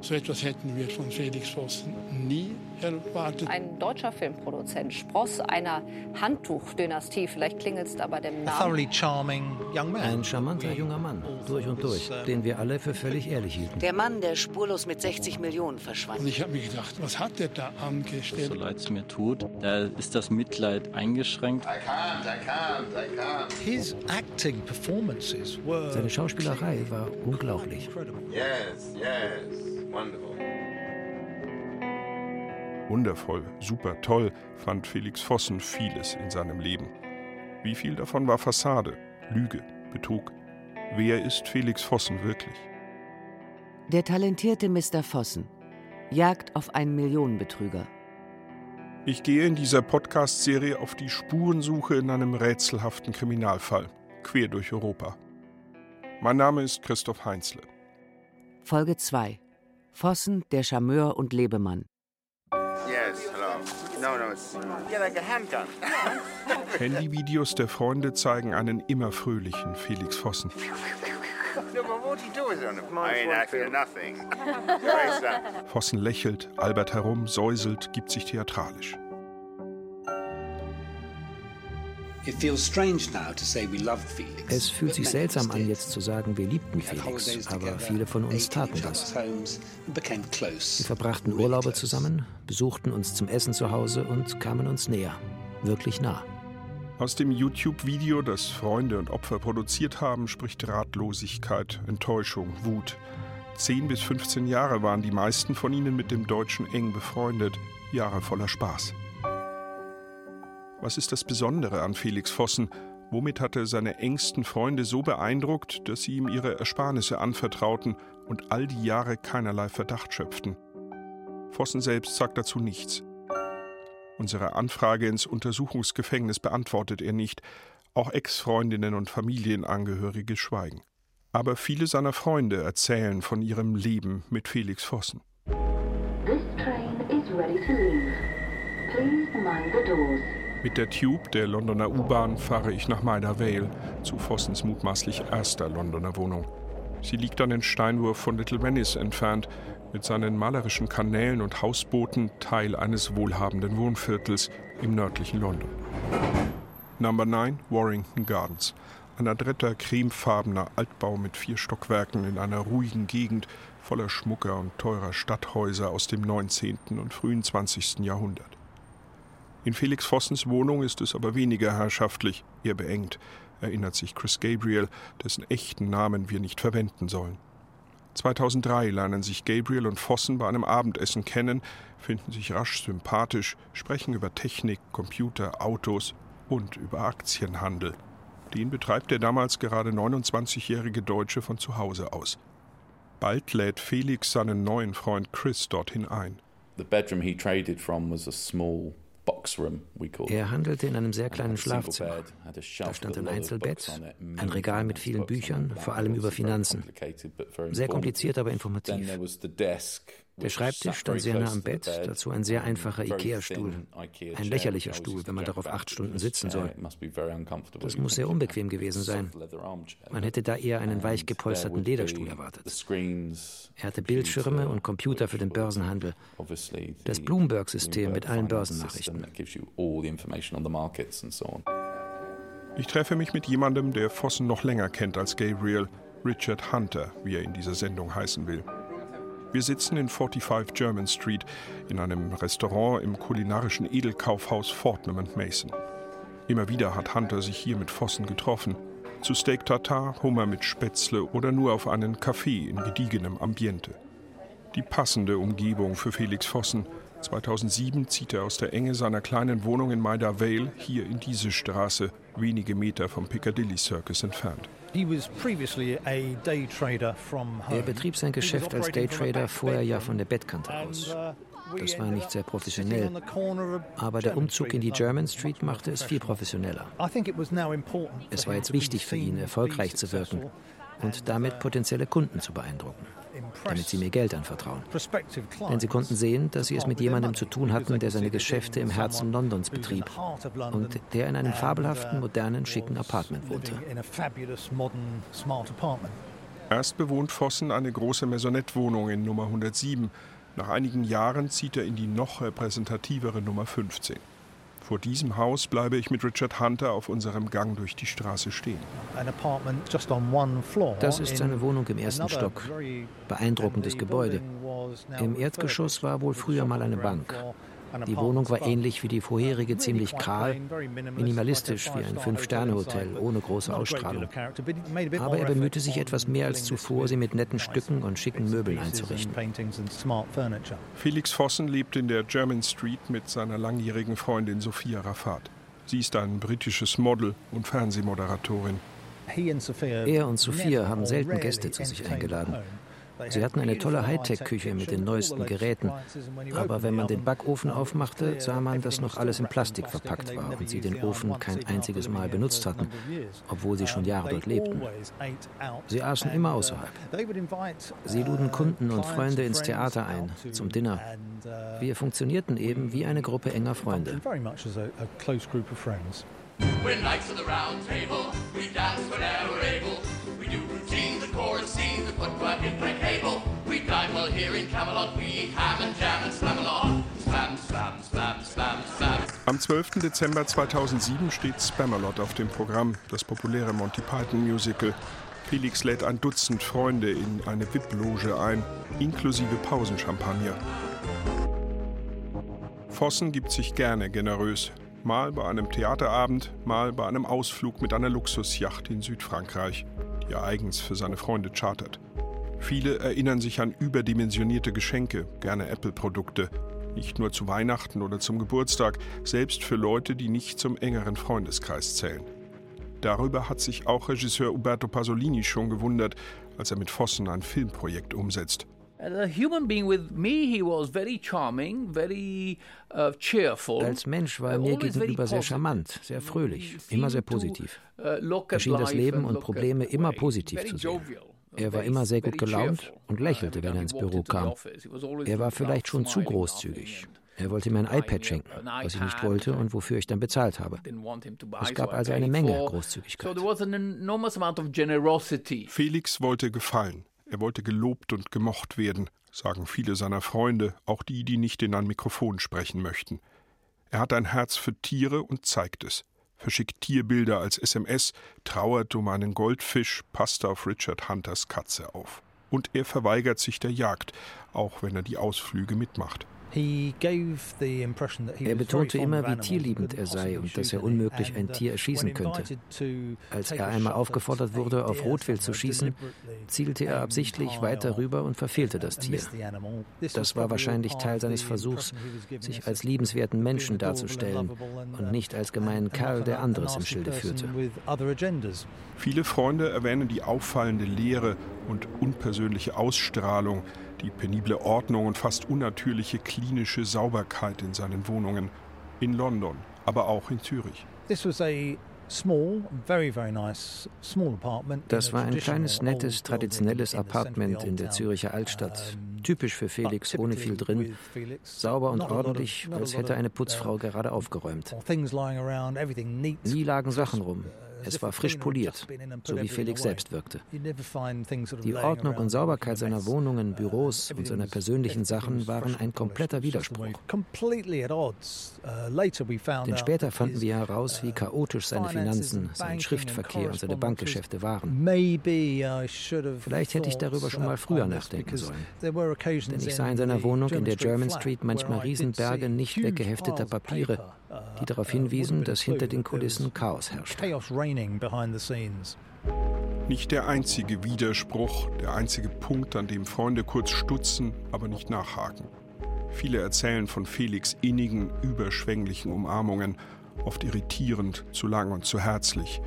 So etwas hätten wir von Felix Vossen nie erwartet. Ein deutscher Filmproduzent, Spross einer Handtuchdynastie, vielleicht klingelt es da bei dem Namen. Ein charmanter junger Mann, durch und durch, den wir alle für völlig ehrlich hielten. Der Mann, der spurlos mit 60 Millionen verschwand. Und ich habe mir gedacht, was hat der da angestellt? So leid es mir tut, da ist das Mitleid eingeschränkt. I can't, I can't, I can't. His acting performances were Seine Schauspielerei war unglaublich. incredible. Yes, yes. Wonderful. Wundervoll, super toll fand Felix Vossen vieles in seinem Leben. Wie viel davon war Fassade, Lüge, Betrug? Wer ist Felix Vossen wirklich? Der talentierte Mr. Vossen. Jagd auf einen Millionenbetrüger. Ich gehe in dieser Podcast-Serie auf die Spurensuche in einem rätselhaften Kriminalfall, quer durch Europa. Mein Name ist Christoph Heinzle. Folge 2. Vossen, der Charmeur und Lebemann. Yes, hello. No, no, it's yeah, like a handgun. Handyvideos der Freunde zeigen einen immer fröhlichen Felix Vossen. Vossen lächelt, albert herum, säuselt, gibt sich theatralisch. Es fühlt sich seltsam an, jetzt zu sagen, wir liebten Felix, aber viele von uns taten das. Wir verbrachten Urlaube zusammen, besuchten uns zum Essen zu Hause und kamen uns näher. Wirklich nah. Aus dem YouTube-Video, das Freunde und Opfer produziert haben, spricht Ratlosigkeit, Enttäuschung, Wut. 10 bis 15 Jahre waren die meisten von ihnen mit dem Deutschen eng befreundet, Jahre voller Spaß. Was ist das Besondere an Felix Vossen? Womit hat er seine engsten Freunde so beeindruckt, dass sie ihm ihre Ersparnisse anvertrauten und all die Jahre keinerlei Verdacht schöpften? Vossen selbst sagt dazu nichts. Unsere Anfrage ins Untersuchungsgefängnis beantwortet er nicht. Auch Ex-Freundinnen und Familienangehörige schweigen. Aber viele seiner Freunde erzählen von ihrem Leben mit Felix Vossen. This train is ready to leave. Please mind the doors. Mit der Tube der Londoner U-Bahn fahre ich nach Maida Vale, zu Vossens mutmaßlich erster Londoner Wohnung. Sie liegt einen Steinwurf von Little Venice entfernt, mit seinen malerischen Kanälen und Hausbooten Teil eines wohlhabenden Wohnviertels im nördlichen London. Number 9 Warrington Gardens. Ein adretter, cremefarbener Altbau mit vier Stockwerken in einer ruhigen Gegend voller schmucker und teurer Stadthäuser aus dem 19. und frühen 20. Jahrhundert. In Felix Vossens Wohnung ist es aber weniger herrschaftlich, eher beengt, erinnert sich Chris Gabriel, dessen echten Namen wir nicht verwenden sollen. 2003 lernen sich Gabriel und Vossen bei einem Abendessen kennen, finden sich rasch sympathisch, sprechen über Technik, Computer, Autos und über Aktienhandel. Den betreibt der damals gerade 29-jährige Deutsche von zu Hause aus. Bald lädt Felix seinen neuen Freund Chris dorthin ein. The bedroom he traded from was a small Er handelte in einem sehr kleinen Schlafzimmer. Da stand ein Einzelbett, ein Regal mit vielen Büchern, vor allem über Finanzen. Sehr kompliziert, aber informativ. Der Schreibtisch stand sehr nah am Bett, dazu ein sehr einfacher Ikea-Stuhl. Ein lächerlicher Stuhl, wenn man darauf acht. Stunden sitzen soll. Das muss sehr unbequem gewesen sein. Man hätte da eher einen weich gepolsterten Lederstuhl erwartet. Er hatte Bildschirme und Computer für den Börsenhandel. Das Bloomberg-System mit allen Börsennachrichten. Ich treffe mich mit jemandem, der Vossen noch länger kennt als Gabriel, Richard Hunter, wie er in dieser Sendung heißen will. Wir sitzen in 45 German Street in einem Restaurant im kulinarischen Edelkaufhaus Fortnum Mason. Immer wieder hat Hunter sich hier mit Vossen getroffen. Zu Steak Tartar, Hummer mit Spätzle oder nur auf einen Kaffee in gediegenem Ambiente. Die passende Umgebung für Felix Vossen. 2007 zieht er aus der Enge seiner kleinen Wohnung in Maida Vale hier in diese Straße, wenige Meter vom Piccadilly Circus entfernt. He was previously a day trader from home. Er betrieb sein Geschäft als Daytrader vorher ja von der Bettkante aus. uh, Das war nicht sehr professionell. Aber der Umzug in die German Street machte es viel professioneller. Es war jetzt wichtig für ihn, erfolgreich zu wirken und damit potenzielle Kunden zu beeindrucken, damit sie mir Geld anvertrauen. Denn sie konnten sehen, dass sie es mit jemandem zu tun hatten, der seine Geschäfte im Herzen Londons betrieb und der in einem fabelhaften, modernen, schicken Apartment wohnte. living in a fabulous modern smart apartment. Erst bewohnt Vossen eine große Maisonette-Wohnung in Nummer 107. Nach einigen Jahren zieht er in die noch repräsentativere Nummer 15. Vor diesem Haus bleibe ich mit Richard Hunter auf unserem Gang durch die Straße stehen. Das ist seine Wohnung im ersten Stock. Beeindruckendes Gebäude. Im Erdgeschoss war wohl früher mal eine Bank. Die Wohnung war ähnlich wie die vorherige ziemlich kahl, minimalistisch wie ein Fünf-Sterne-Hotel ohne große Ausstrahlung. Aber er bemühte sich etwas mehr als zuvor, sie mit netten Stücken und schicken Möbeln einzurichten. Felix Vossen lebt in der German Street mit seiner langjährigen Freundin Sophia Rafat. Sie ist ein britisches Model und Fernsehmoderatorin. Er und Sophia haben selten Gäste zu sich eingeladen. Sie hatten eine tolle Hightech-Küche mit den neuesten Geräten, aber wenn man den Backofen aufmachte, sah man, dass noch alles in Plastik verpackt war und sie den Ofen kein einziges Mal benutzt hatten, obwohl sie schon Jahre dort lebten. Sie aßen immer außerhalb. Sie luden Kunden und Freunde ins Theater ein, zum Dinner. Wir funktionierten eben wie eine Gruppe enger Freunde. We're knights of the round table. We dance whenever able. The footwork impeccable. We dine while here in Camelot. We ham and jam and slam along. Slam, slam, slam, slam, slam. Am 12. Dezember 2007 steht Spamalot auf dem Programm, das populäre Monty Python Musical. Felix lädt ein Dutzend Freunde in eine VIP-Loge ein, inklusive Pausenchampagner. Vossen gibt sich gerne generös, mal bei einem Theaterabend, mal bei einem Ausflug mit einer Luxusjacht in Südfrankreich, die er eigens für seine Freunde chartert. Viele erinnern sich an überdimensionierte Geschenke, gerne Apple-Produkte, nicht nur zu Weihnachten oder zum Geburtstag, selbst für Leute, die nicht zum engeren Freundeskreis zählen. Darüber hat sich auch Regisseur Uberto Pasolini schon gewundert, als er mit Vossen ein Filmprojekt umsetzt. Als Mensch war er mir gegenüber sehr charmant, sehr fröhlich, immer sehr positiv. Uh, er schien das Leben und Probleme immer positiv zu sehen. Er war immer sehr gut gelaunt und lächelte, wenn er ins Büro kam. Er war vielleicht schon zu großzügig. Er wollte mir ein iPad schenken, was ich nicht wollte und wofür ich dann bezahlt habe. Es gab also eine Menge Großzügigkeit. Felix wollte gefallen. Er wollte gelobt und gemocht werden, sagen viele seiner Freunde, auch die, die nicht in ein Mikrofon sprechen möchten. Er hat ein Herz für Tiere und zeigt es. Verschickt Tierbilder als SMS, trauert um einen Goldfisch, passt auf Richard Hunters Katze auf. Und er verweigert sich der Jagd, auch wenn er die Ausflüge mitmacht. Er betonte immer, wie tierliebend er sei und dass er unmöglich ein Tier erschießen könnte. Als er einmal aufgefordert wurde, auf Rotwild zu schießen, zielte er absichtlich weiter rüber und verfehlte das Tier. Das war wahrscheinlich Teil seines Versuchs, sich als liebenswerten Menschen darzustellen und nicht als gemeinen Kerl, der anderes im Schilde führte. Viele Freunde erwähnen die auffallende Leere und unpersönliche Ausstrahlung, die penible Ordnung und fast unnatürliche klinische Sauberkeit in seinen Wohnungen. In London, aber auch in Zürich. Das war ein kleines, nettes, traditionelles Apartment in der Züricher Altstadt. Typisch für Felix, ohne viel drin. Sauber und ordentlich, als hätte eine Putzfrau gerade aufgeräumt. Nie lagen Sachen rum. Es war frisch poliert, so wie Felix selbst wirkte. Die Ordnung und Sauberkeit seiner Wohnungen, Büros und seiner persönlichen Sachen waren ein kompletter Widerspruch. Denn später fanden wir heraus, wie chaotisch seine Finanzen, sein Schriftverkehr und seine Bankgeschäfte waren. Vielleicht hätte ich darüber schon mal früher nachdenken sollen. Denn ich sah in seiner Wohnung in der German Street manchmal Riesenberge nicht weggehefteter Papiere, die darauf hinwiesen, dass hinter den Kulissen Chaos herrschte. Nicht der einzige Widerspruch, der einzige Punkt, an dem Freunde kurz stutzen, aber nicht nachhaken. Viele erzählen von Felix innigen, überschwänglichen Umarmungen, oft irritierend, zu lang und zu herzlich.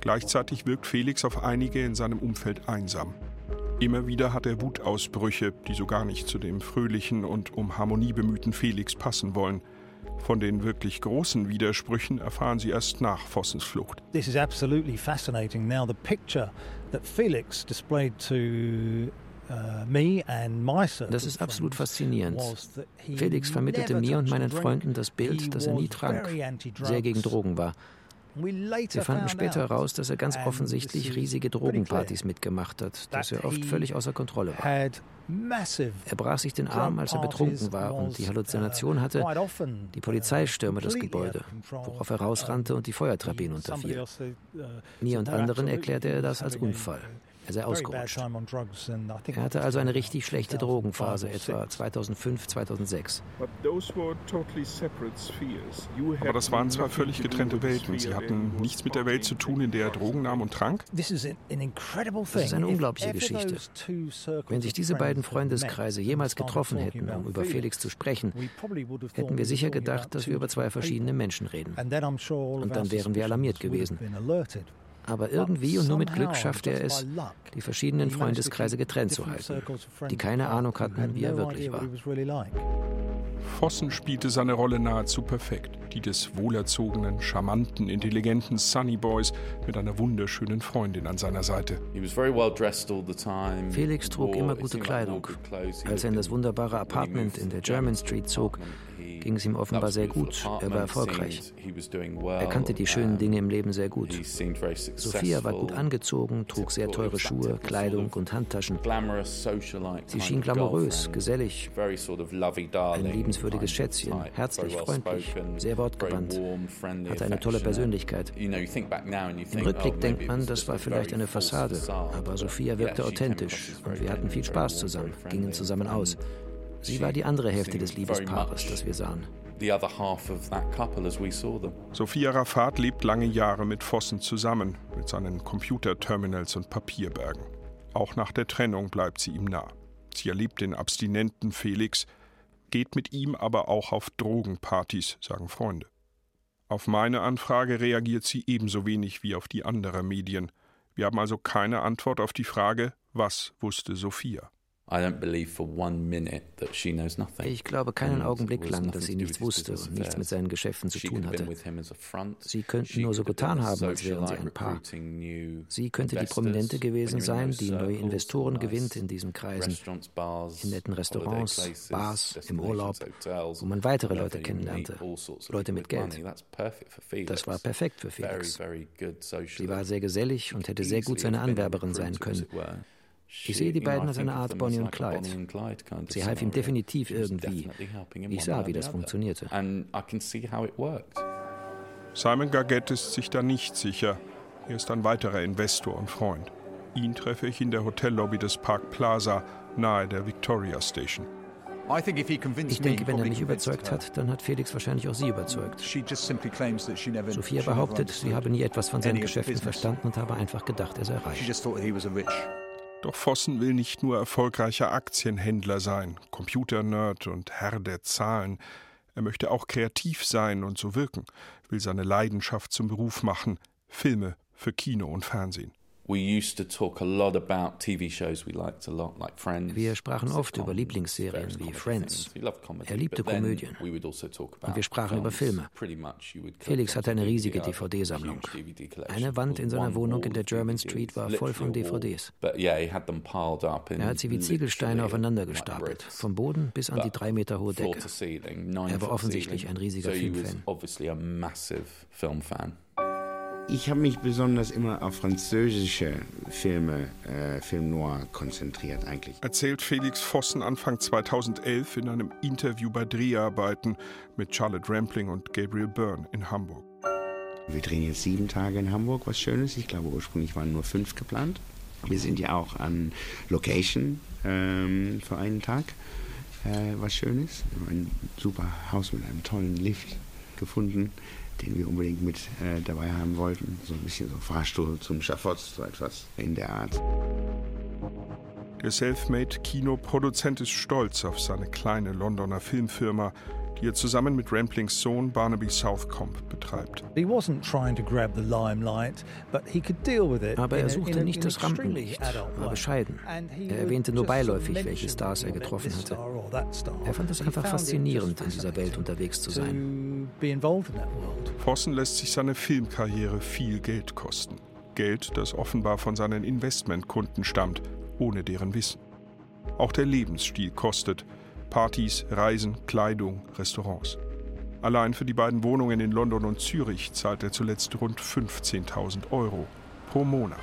Gleichzeitig wirkt Felix auf einige in seinem Umfeld einsam. Immer wieder hat er Wutausbrüche, die so gar nicht zu dem fröhlichen und um Harmonie bemühten Felix passen wollen – von den wirklich großen Widersprüchen erfahren sie erst nach Vossens Flucht. This is absolutely fascinating. Now the picture that Felix displayed to uh, das ist absolut faszinierend. Felix vermittelte mir und meinen Freunden das Bild, dass er nie trank, sehr gegen Drogen war. Wir fanden später heraus, dass er ganz offensichtlich riesige Drogenpartys mitgemacht hat, dass er oft völlig außer Kontrolle war. Er brach sich den Arm, als er betrunken war und die Halluzination hatte, die Polizei stürme das Gebäude, worauf er rausrannte und die Feuertreppe hinunterfiel. Mir und anderen erklärte er das als Unfall. Er sei ausgerutscht. Er hatte also eine richtig schlechte Drogenphase, etwa 2005, 2006. Aber das waren zwei völlig getrennte Welten. Sie hatten nichts mit der Welt zu tun, in der er Drogen nahm und trank. Das ist eine unglaubliche Geschichte. Wenn sich diese beiden Freundeskreise jemals getroffen hätten, um über Felix zu sprechen, hätten wir sicher gedacht, dass wir über zwei verschiedene Menschen reden. Und dann wären wir alarmiert gewesen. Aber irgendwie und nur mit Glück schaffte er es, die verschiedenen Freundeskreise getrennt zu halten, die keine Ahnung hatten, wie er wirklich war. Vossen spielte seine Rolle nahezu perfekt, die des wohlerzogenen, charmanten, intelligenten Sunny Boys mit einer wunderschönen Freundin an seiner Seite. Felix trug immer gute Kleidung. Als er in das wunderbare Apartment in der German Street zog, ging es ihm offenbar sehr gut. Er war erfolgreich. Er kannte die schönen Dinge im Leben sehr gut. Sophia war gut angezogen, trug sehr teure Schuhe, Kleidung und Handtaschen. Sie schien glamourös, gesellig, ein liebenswürdiges Schätzchen, herzlich, freundlich, sehr wortgewandt, hatte eine tolle Persönlichkeit. Im Rückblick denkt man, das war vielleicht eine Fassade, aber Sophia wirkte authentisch und wir hatten viel Spaß zusammen, gingen zusammen aus. Sie war die andere Hälfte des Liebespaares, das wir sahen. Sophia Rafat lebt lange Jahre mit Vossen zusammen, mit seinen Computerterminals und Papierbergen. Auch nach der Trennung bleibt sie ihm nah. Sie erlebt den abstinenten Felix, geht mit ihm aber auch auf Drogenpartys, sagen Freunde. Auf meine Anfrage reagiert sie ebenso wenig wie auf die anderer Medien. Wir haben also keine Antwort auf die Frage, was wusste Sophia? Ich glaube keinen Augenblick lang, dass sie nichts wusste und nichts mit seinen Geschäften zu tun hatte. Sie könnten nur so getan haben, als wären sie ein Paar. Sie könnte die Prominente gewesen sein, die neue Investoren gewinnt in diesen Kreisen, in netten Restaurants, Bars, im Urlaub, wo man weitere Leute kennenlernte, Leute mit Geld. Das war perfekt für Felix. Sie war sehr gesellig und hätte sehr gut seine Anwerberin sein können. Ich sehe die beiden als eine Art Bonnie und Clyde. Sie half ihm definitiv irgendwie. Ich sah, wie das funktionierte. Simon Gargett ist sich da nicht sicher. Er ist ein weiterer Investor und Freund. Ihn treffe ich in der Hotellobby des Park Plaza nahe der Victoria Station. Ich denke, wenn er mich überzeugt hat, dann hat Felix wahrscheinlich auch sie überzeugt. Sophia behauptet, sie habe nie etwas von seinen Geschäften verstanden und habe einfach gedacht, er sei reich. Doch Vossen will nicht nur erfolgreicher Aktienhändler sein, Computernerd und Herr der Zahlen. Er möchte auch kreativ sein und so wirken, will seine Leidenschaft zum Beruf machen, Filme für Kino und Fernsehen. Wir sprachen oft über Lieblingsserien wie Friends. Er liebte Komödien. Also Und wir sprachen über Filme. Felix hatte eine riesige DVD-Sammlung. Eine Wand in seiner Wohnung in der German Street war voll von DVDs. Er hat sie wie Ziegelsteine aufeinander gestapelt, vom Boden bis an die drei Meter hohe Decke. Er war offensichtlich ein riesiger Filmfan. Ich habe mich besonders immer auf französische Filme, äh, Film Noir konzentriert eigentlich. Erzählt Felix Vossen Anfang 2011 in einem Interview bei Dreharbeiten mit Charlotte Rampling und Gabriel Byrne in Hamburg. Wir drehen jetzt sieben Tage in Hamburg, was Schönes. Ich glaube, ursprünglich waren nur fünf geplant. Wir sind ja auch an Location ähm, für einen Tag, äh, was Schönes. Ein super Haus mit einem tollen Lift gefunden den wir unbedingt mit äh, dabei haben wollten. So ein bisschen so Fahrstuhl zum Schafott, so etwas in der Art. Der Selfmade-Kinoproduzent ist stolz auf seine kleine Londoner Filmfirma, die er zusammen mit Ramplings Sohn Barnaby Southcombe betreibt. Aber er suchte nicht das Rampenlicht, war bescheiden. Er erwähnte nur beiläufig, welche Stars er getroffen hatte. Er fand es einfach faszinierend, in dieser Welt unterwegs zu sein. Vossen lässt sich seine Filmkarriere viel Geld kosten. Geld, das offenbar von seinen Investmentkunden stammt, ohne deren Wissen. Auch der Lebensstil kostet, Partys, Reisen, Kleidung, Restaurants. Allein für die beiden Wohnungen in London und Zürich zahlt er zuletzt rund 15.000 Euro pro Monat.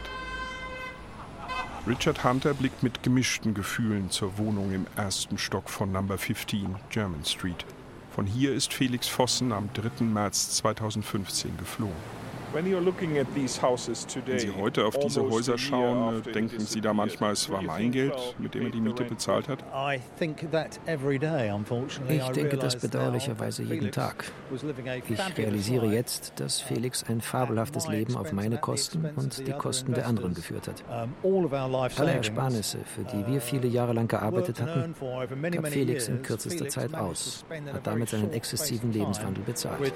Richard Hunter blickt mit gemischten Gefühlen zur Wohnung im ersten Stock von Number 15 German Street. Von hier ist Felix Vossen am 3. März 2015 geflohen. Wenn Sie heute auf diese Häuser schauen, denken Sie da manchmal, es war mein Geld, mit dem er die Miete bezahlt hat? Ich denke das bedauerlicherweise jeden Tag. Ich realisiere jetzt, dass Felix ein fabelhaftes Leben auf meine Kosten und die Kosten der anderen geführt hat. Alle Ersparnisse, für die wir viele Jahre lang gearbeitet hatten, gab Felix in kürzester Zeit aus, hat damit seinen exzessiven Lebenswandel bezahlt.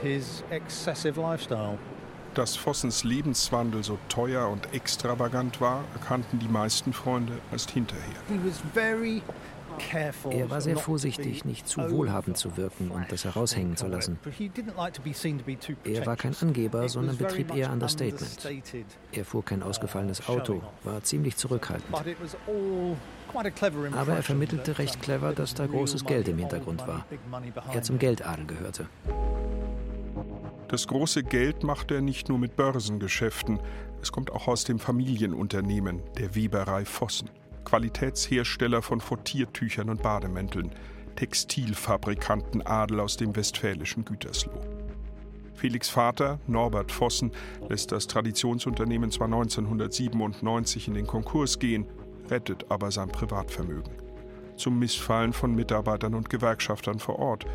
Dass Vossens Lebenswandel so teuer und extravagant war, erkannten die meisten Freunde erst hinterher. Er war sehr vorsichtig, nicht zu wohlhabend zu wirken und das heraushängen zu lassen. Er war kein Angeber, sondern betrieb eher Understatement. Er fuhr kein ausgefallenes Auto, war ziemlich zurückhaltend. Aber er vermittelte recht clever, dass da großes Geld im Hintergrund war. Er zum Geldadel gehörte. Das große Geld macht er nicht nur mit Börsengeschäften, es kommt auch aus dem Familienunternehmen, der Weberei Vossen. Qualitätshersteller von Fottiertüchern und Bademänteln, Textilfabrikanten Adel aus dem westfälischen Gütersloh. Felix Vater, Norbert Vossen, lässt das Traditionsunternehmen zwar 1997 in den Konkurs gehen, rettet aber sein Privatvermögen. Zum Missfallen von Mitarbeitern und Gewerkschaftern vor Ort,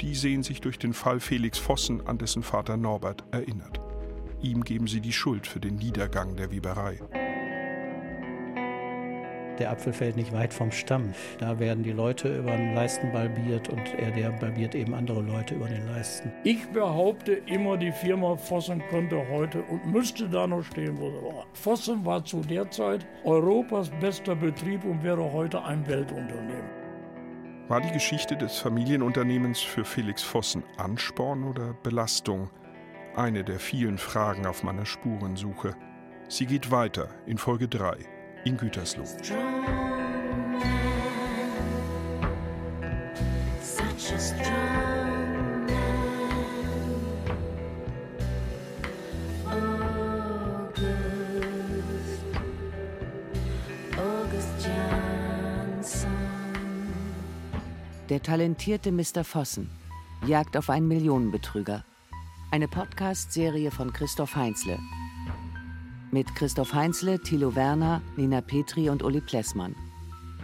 die sehen sich durch den Fall Felix Vossen an dessen Vater Norbert erinnert. Ihm geben sie die Schuld für den Niedergang der Weberei. Der Apfel fällt nicht weit vom Stamm. Da werden die Leute über den Leisten balbiert und er der balbiert eben andere Leute über den Leisten. Ich behaupte immer, die Firma Vossen könnte heute und müsste da noch stehen, wo sie war. Vossen war zu der Zeit Europas bester Betrieb und wäre heute ein Weltunternehmen. War die Geschichte des Familienunternehmens für Felix Vossen Ansporn oder Belastung? Eine der vielen Fragen auf meiner Spurensuche. Sie geht weiter in Folge 3 in Gütersloh. Der talentierte Mr. Vossen. Jagd auf einen Millionenbetrüger. Eine Podcast-Serie von Christoph Heinzle. Mit Christoph Heinzle, Thilo Werner, Nina Petri und Uli Plessmann.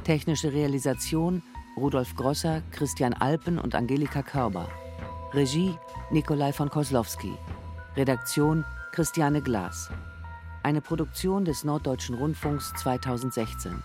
Technische Realisation Rudolf Grosser, Christian Alpen und Angelika Körber. Regie Nikolai von Koslowski. Redaktion Christiane Glas. Eine Produktion des Norddeutschen Rundfunks 2016.